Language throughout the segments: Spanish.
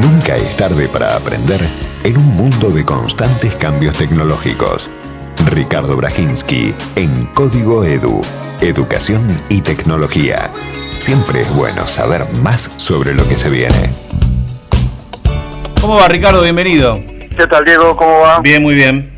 Nunca es tarde para aprender en un mundo de constantes cambios tecnológicos. Ricardo Brajinski en Código Edu. Educación y tecnología. Siempre es bueno saber más sobre lo que se viene. ¿Cómo va Ricardo? Bienvenido. ¿Qué tal Diego? ¿Cómo va? Bien, muy bien.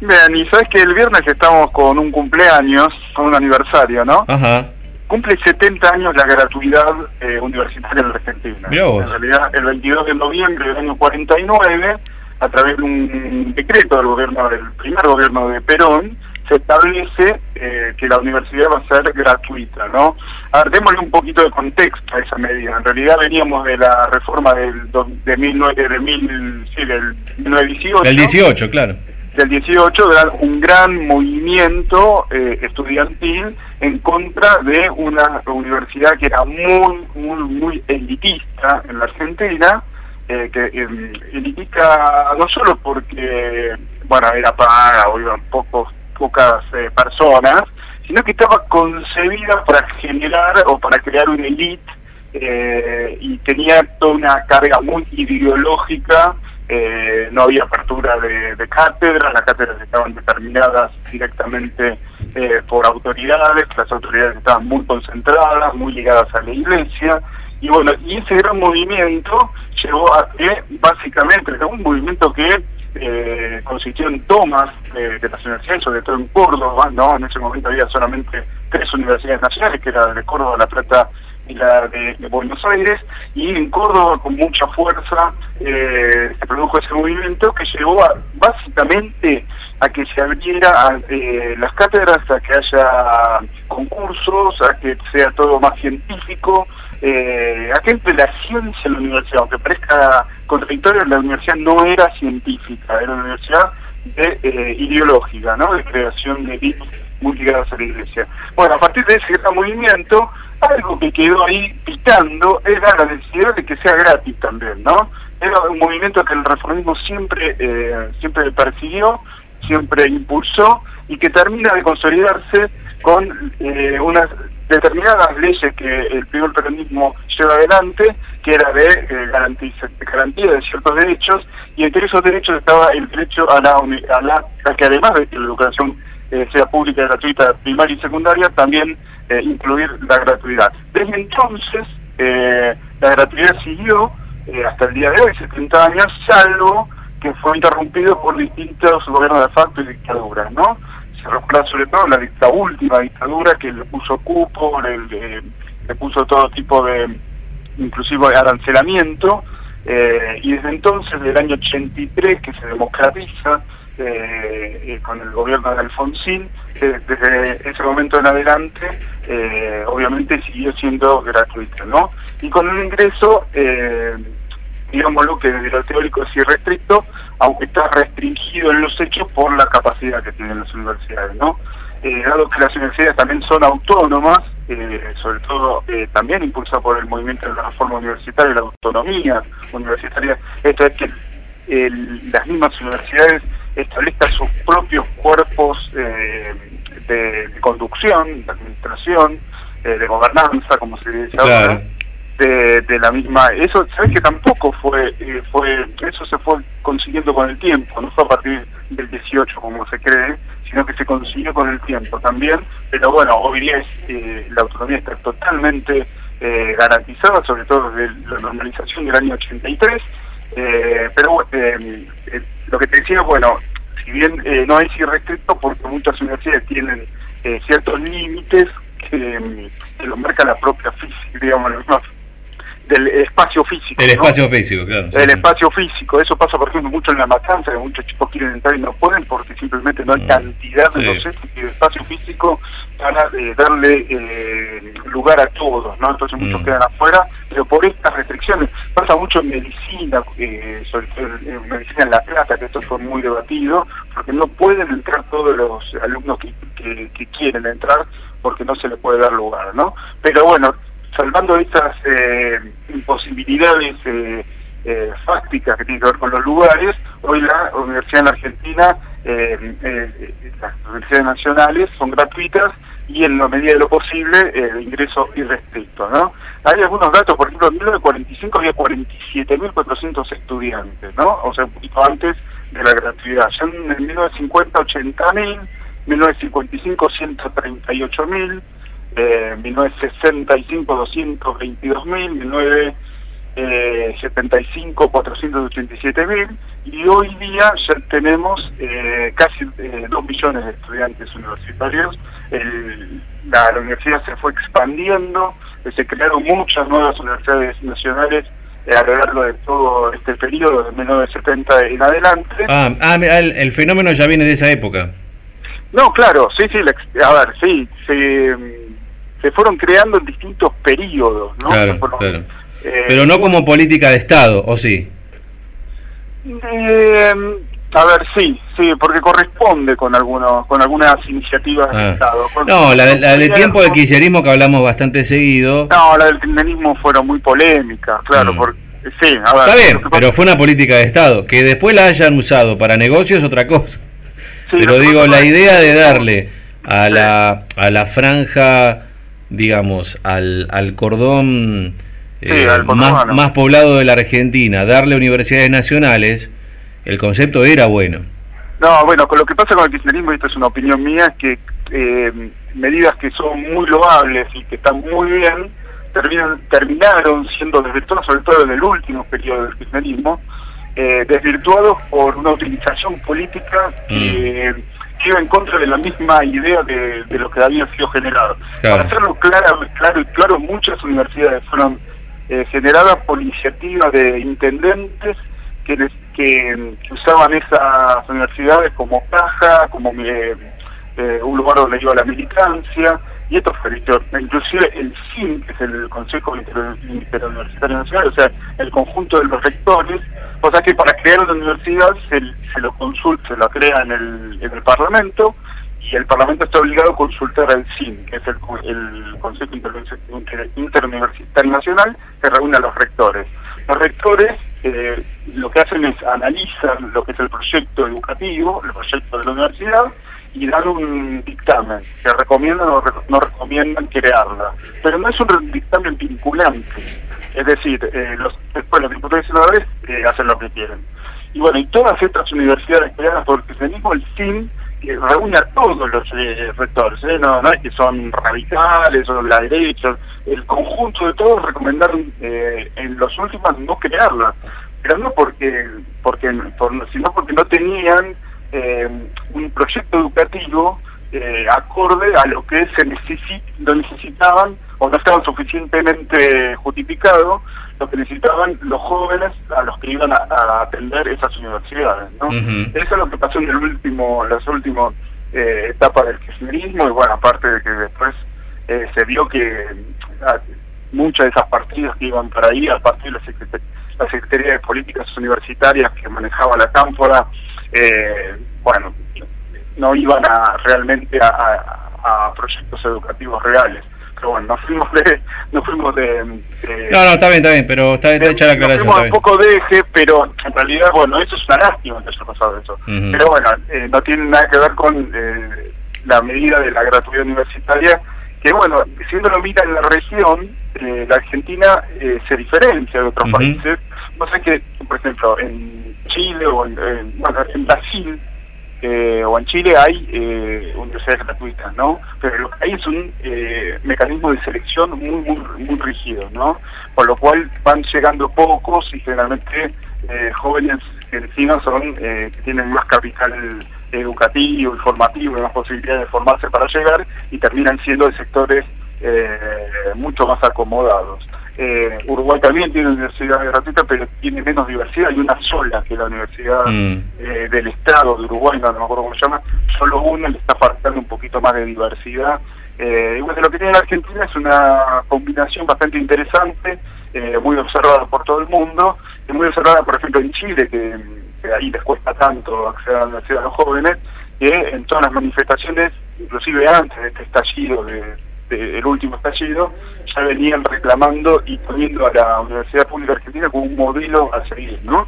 Bien, y sabes que el viernes estamos con un cumpleaños, con un aniversario, ¿no? Ajá. Cumple 70 años la gratuidad eh, universitaria en la Argentina. En realidad, el 22 de noviembre del año 49, a través de un decreto del gobierno del primer gobierno de Perón, se establece eh, que la universidad va a ser gratuita, ¿no? A ver, démosle un poquito de contexto a esa medida. En realidad veníamos de la reforma del do- de, 19, de mil, sí, del 1918 El 18, claro. Del 18 era un gran movimiento eh, estudiantil en contra de una universidad que era muy, muy, muy elitista en la Argentina, eh, que eh, elitista no solo porque, bueno, era paga o iban pocos, pocas eh, personas, sino que estaba concebida para generar o para crear una élite eh, y tenía toda una carga muy ideológica eh, no había apertura de, cátedras, las cátedras estaban determinadas directamente eh, por autoridades, las autoridades estaban muy concentradas, muy ligadas a la iglesia, y bueno, y ese gran movimiento llevó a que básicamente era un movimiento que eh, consistió en tomas eh, de las universidades, sobre todo en Córdoba, ¿no? En ese momento había solamente tres universidades nacionales, que era de Córdoba, La Plata y la de, Buenos Aires, y en Córdoba con mucha fuerza eh, se produjo ese movimiento que llevó a, básicamente a que se abriera eh, las cátedras, a que haya concursos, a que sea todo más científico, eh, a que entre la ciencia en la universidad, aunque parezca contradictorio, la universidad no era científica, era una universidad de, eh, ideológica, ¿no? de creación de bits muy ligadas a la iglesia. Bueno, a partir de ese movimiento, algo que quedó ahí picando era la necesidad de que sea gratis también, ¿no? Era un movimiento que el reformismo siempre, eh, siempre persiguió, siempre impulsó y que termina de consolidarse con eh, unas determinadas leyes que el primer peronismo lleva adelante, que era de eh, garantía de ciertos derechos, y entre esos derechos estaba el derecho a la, a la que además de que la educación eh, sea pública gratuita, primaria y secundaria, también eh, incluir la gratuidad. Desde entonces, eh, la gratuidad siguió eh, hasta el día de hoy, 70 años, salvo que fue interrumpido por distintos gobiernos de facto y dictaduras, ¿no? Se recuerda sobre todo la, dicta- última dictadura que le puso cupo, le, puso todo tipo de, inclusive arancelamiento, eh, y desde entonces, desde el año 83, que se democratiza eh, eh, con el gobierno de Alfonsín, desde ese momento en adelante, eh, obviamente siguió siendo gratuita, ¿no? Y con un ingreso, eh, digámoslo que desde lo teórico es irrestricto, aunque está restringido en los hechos por la capacidad que tienen las universidades, ¿no? Eh, dado que las universidades también son autónomas, eh, sobre todo también impulsada por el movimiento de la reforma universitaria la autonomía universitaria, esto es que las mismas universidades establezcan sus propios cuerpos de, de conducción, de administración, eh, de gobernanza, como se dice ahora, de, de la misma eso sabes que tampoco fue eh, fue eso se fue consiguiendo con el tiempo no fue a partir del 18 como se cree sino que se consiguió con el tiempo también pero bueno hoy día es, eh, la autonomía está totalmente eh, garantizada sobre todo desde la normalización del año 83 eh, pero eh, lo que te decía bueno si bien eh, no es irrestricto porque muchas universidades tienen eh, ciertos límites que, mm, que lo marca la propia física digamos la misma del espacio físico. El ¿no? espacio físico, claro. El sí. espacio físico, eso pasa por ejemplo mucho en la matanza, que muchos chicos quieren entrar y no pueden porque simplemente no hay Mm. cantidad de Sí. docentes y de espacio físico para eh, darle eh, lugar a todos, ¿no? Entonces muchos Mm. quedan afuera, pero por estas restricciones, pasa mucho en medicina, eh, sobre todo en, medicina en La Plata, que esto fue muy debatido, porque no pueden entrar todos los alumnos que, que, que quieren entrar porque no se les puede dar lugar, ¿no? Pero bueno, salvando estas eh, imposibilidades eh, eh, fácticas que tienen que ver con los lugares, hoy la universidad en la Argentina eh, eh, las universidades nacionales son gratuitas y en la medida de lo posible eh, de ingreso irrestricto. ¿no? Hay algunos datos, por ejemplo, en 1945 había 47.400 estudiantes, ¿no? o sea, un poquito antes de la gratuidad. Ya en 1950, 80.000, 1955, 138.000, eh, 1965, 222.000, 19 eh, 75, 487 mil y hoy día ya tenemos eh, casi eh, 2 millones de estudiantes universitarios. El, la, la, universidad se fue expandiendo, eh, se crearon muchas nuevas universidades nacionales eh, a lo largo de todo este periodo, de 1970 en adelante. Ah, ah el, el, fenómeno ya viene de esa época. No, claro, sí, sí, la, a ver, sí, se, se fueron creando en distintos periodos, ¿no? Claro, fueron, claro. Eh, Pero no como política de Estado, ¿o sí? Eh, a ver, sí, sí, porque corresponde con algunos, con algunas iniciativas ah. del Estado. Con, no, la, la del tiempo del kirchnerismo que hablamos bastante seguido. No, la del kirchnerismo fueron muy polémicas, claro, mm. porque sí, a ver. Está bien, pero fue una política de Estado. Que después la hayan usado para negocios es otra cosa. Sí, pero digo, la idea de darle a la, a la franja, digamos, al, al cordón eh, Sí, más, más, poblado de la Argentina, darle universidades nacionales, el concepto era bueno. No, bueno, con lo que pasa con el kirchnerismo, y esta es una opinión mía, es que eh, medidas que son muy loables y que están muy bien, terminan, terminaron siendo desvirtuadas, sobre todo en el último periodo del kirchnerismo, eh, desvirtuados por una utilización política que... Mm que iba en contra de la misma idea de, de lo que había sido generado. Claro. Para hacerlo claro, claro y claro, muchas universidades fueron eh, generadas por iniciativa de intendentes que, les, que, que, usaban esas universidades como caja, como eh, eh, un lugar donde iba la militancia, y esto fue inclusive el CIN, que es el Consejo Interuniversitario Nacional, o sea, el conjunto de los rectores, o sea que para crear una universidad se, se lo consulta, se lo crea en el, en el Parlamento, y el Parlamento está obligado a consultar al CIN, que es el, Consejo Interuniversitario Nacional, que reúne a los rectores. Los rectores eh, lo que hacen es analizar lo que es el proyecto educativo, el proyecto de la universidad, y dan un dictamen, que recomiendan o no recomiendan crearla. Pero no es un dictamen vinculante, es decir, eh, los, después los diputados y senadores eh, hacen lo que quieren. Y bueno, y todas estas universidades creadas por el cristianismo, el fin que reúne a todos los eh, rectores, ¿eh? no, no es que son radicales o la derecha, el conjunto de todos recomendaron eh, en los últimos no crearla, pero no porque, porque por, sino porque no tenían eh, un proyecto educativo eh, acorde a lo que se necesi lo necesitaban o no estaban suficientemente justificado lo que necesitaban los jóvenes a los que iban a, a atender esas universidades ¿no? Uh -huh. eso es lo que pasó en el último las últimas eh, etapas del kirchnerismo y bueno aparte de que después eh, se vio que a, muchas de esas partidas que iban para ahí a partir de la, Secret la Secretaría de Políticas Universitarias que manejaba la cámpora eh, bueno, no iban a realmente a, a, a, proyectos educativos reales. Pero bueno, nos fuimos de... Nos fuimos de, de no, no, está bien, está bien, pero está, está hecha la aclaración. Nos fuimos un poco de eje, pero en realidad, bueno, eso es una lástima que haya pasado eso. Uh -huh. Pero bueno, eh, no tiene nada que ver con eh, la medida de la gratuidad universitaria, que bueno, si uno lo mira en la región, eh, la Argentina eh, se diferencia de otros uh -huh. países. No sé que, por ejemplo, en Chile o en, en, bueno, en Brasil eh, o en Chile hay eh, universidades gratuitas, ¿no? Pero lo hay es un eh, mecanismo de selección muy, muy, muy rígido, ¿no? Por lo cual van llegando pocos y generalmente eh, jóvenes que encima son, eh, que tienen más capital educativo, informativo, más posibilidades de formarse para llegar y terminan siendo de sectores eh, mucho más acomodados. Eh, Uruguay también tiene universidad gratuita, pero tiene menos diversidad. Hay una sola, que es la Universidad mm. eh, del Estado de Uruguay, no, no, me acuerdo cómo se llama. Solo una le está faltando un poquito más de diversidad. Eh, y bueno, lo que tiene la Argentina es una combinación bastante interesante, eh, muy observada por todo el mundo, y muy observada, por ejemplo, en Chile, que, que ahí les cuesta tanto acceder a la universidad a los jóvenes, que en todas las manifestaciones, inclusive antes de este estallido de el último estallido, venían reclamando y poniendo a la Universidad Pública Argentina como un modelo a seguir, ¿no?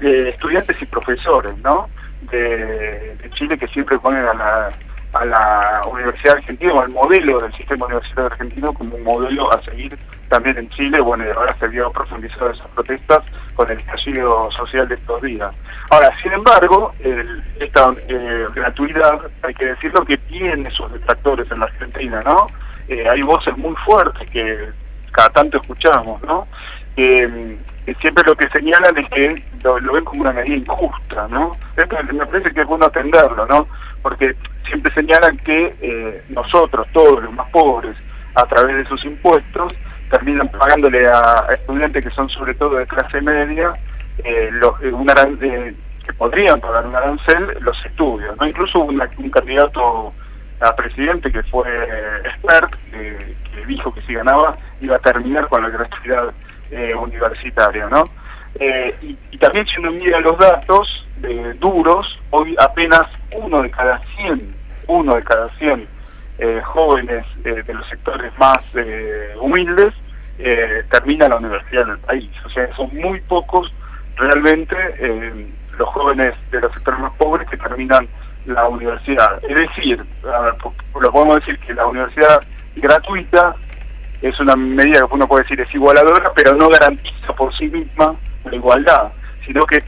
Eh, estudiantes y profesores, ¿no? de, Chile que siempre ponen a la, a la Universidad Argentina o al modelo del sistema universitario argentino como un modelo a seguir también en Chile. Bueno, y ahora se vio profundizado esas protestas con el estallido social de estos días. Ahora, sin embargo, esta eh, gratuidad, hay que decirlo, que tiene sus detractores en la Argentina, ¿no? Eh, hay voces muy fuertes que cada tanto escuchamos, ¿no? Que, siempre lo que señalan es que lo, ven como una medida injusta, ¿no? me parece que es bueno atenderlo, ¿no? Porque siempre señalan que eh, nosotros, todos los más pobres, a través de sus impuestos, terminan pagándole a, estudiantes que son sobre todo de clase media, eh, eh una, eh, que podrían pagar un arancel los estudios, ¿no? Incluso un candidato a presidente que fue expert, que, dijo que si ganaba iba a terminar con la gratuidad eh, universitaria, ¿no? Eh, y, también si uno mira los datos eh, duros, hoy apenas uno de cada 100, uno de cada 100 jóvenes de los sectores más humildes termina la universidad en el país. O sea, son muy pocos realmente los jóvenes de los sectores más pobres que terminan la universidad. Es decir, lo podemos decir que la universidad gratuita es una medida que uno puede decir es igualadora, pero no garantiza por sí misma la igualdad, sino que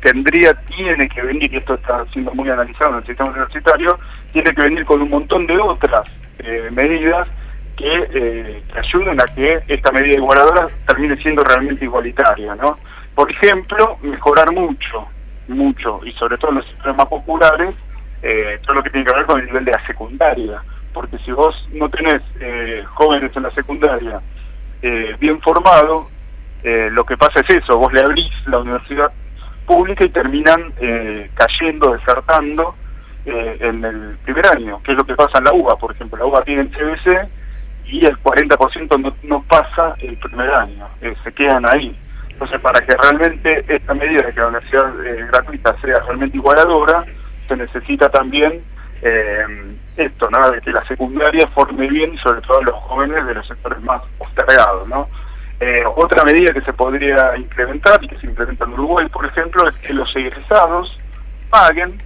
tendría, tiene que venir, y esto está siendo muy analizado en el sistema universitario, tiene que venir con un montón de otras eh, medidas que, eh, que, ayuden a que esta medida igualadora termine siendo realmente igualitaria, ¿no? Por ejemplo, mejorar mucho, mucho, y sobre todo en los más populares, eh, todo lo que tiene que ver con el nivel de la secundaria, porque si vos no tenés eh, jóvenes en la secundaria eh, bien formados, lo que pasa es eso, vos le abrís la universidad pública y terminan cayendo, desertando en el primer año, que es lo que pasa en la UBA, por ejemplo, la UBA tiene el CBC y el 40% no, no pasa el primer año, se quedan ahí. Entonces, para que realmente esta medida de que la universidad gratuita sea realmente igualadora, se necesita también eh, esto, ¿no? de que la secundaria forme bien, sobre todo a los jóvenes de los sectores más postergados. ¿no? Eh, otra medida que se podría implementar y que se implementa en Uruguay, por ejemplo, es que los egresados paguen,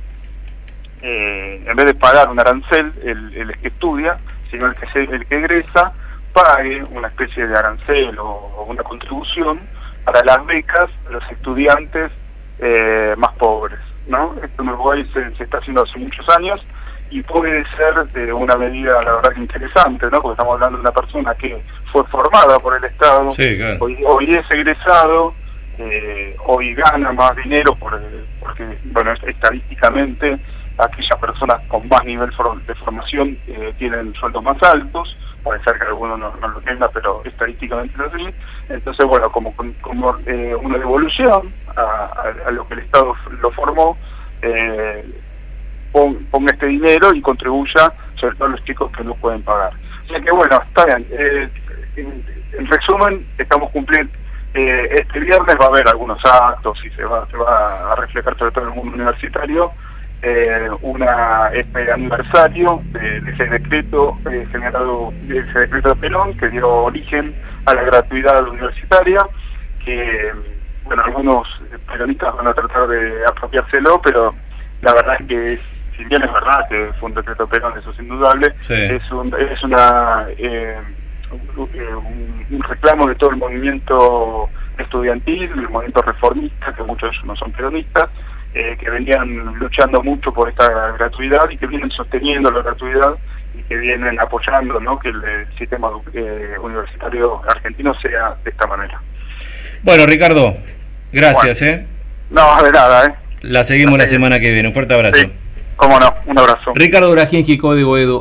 eh, en vez de pagar un arancel, el, el que estudia, sino el que, el que egresa, pague una especie de arancel o, una contribución para las becas de los estudiantes más pobres. ¿No? Esto en Uruguay se, está haciendo hace muchos años y puede ser de una medida, la verdad, interesante, ¿no? Porque estamos hablando de una persona que fue formada por el Estado, hoy, es egresado, eh, hoy gana más dinero por, porque, bueno, estadísticamente aquellas personas con más nivel de formación eh, tienen sueldos más altos, puede ser que alguno no, lo tenga, pero estadísticamente es así. Entonces, bueno, como, como eh, una devolución a, lo que el Estado lo formó, eh, ponga este dinero y contribuya sobre todo a los chicos que no pueden pagar. O sea que, bueno, está bien. Eh, en, resumen, estamos cumpliendo. Eh, este viernes va a haber algunos actos y se va, se va a reflejar sobre todo en el mundo universitario eh, una este aniversario de, ese decreto eh, generado, de ese decreto de Perón que dio origen a la gratuidad universitaria, que bueno algunos peronistas van a tratar de apropiárselo, pero la verdad es que si bien es verdad que fue un decreto Perón, eso es indudable, es un, es una eh, un, un reclamo de todo el movimiento estudiantil, el movimiento reformista, que muchos de ellos no son peronistas, eh, que venían luchando mucho por esta gratuidad y que vienen sosteniendo la gratuidad y que vienen apoyando ¿no? que el, sistema eh, universitario argentino sea de esta manera. Bueno, Ricardo, gracias. ¿eh? No, de nada. ¿eh? La seguimos la semana que viene. Un fuerte abrazo. Sí, cómo no, un abrazo. Ricardo Braginski, Código Edu.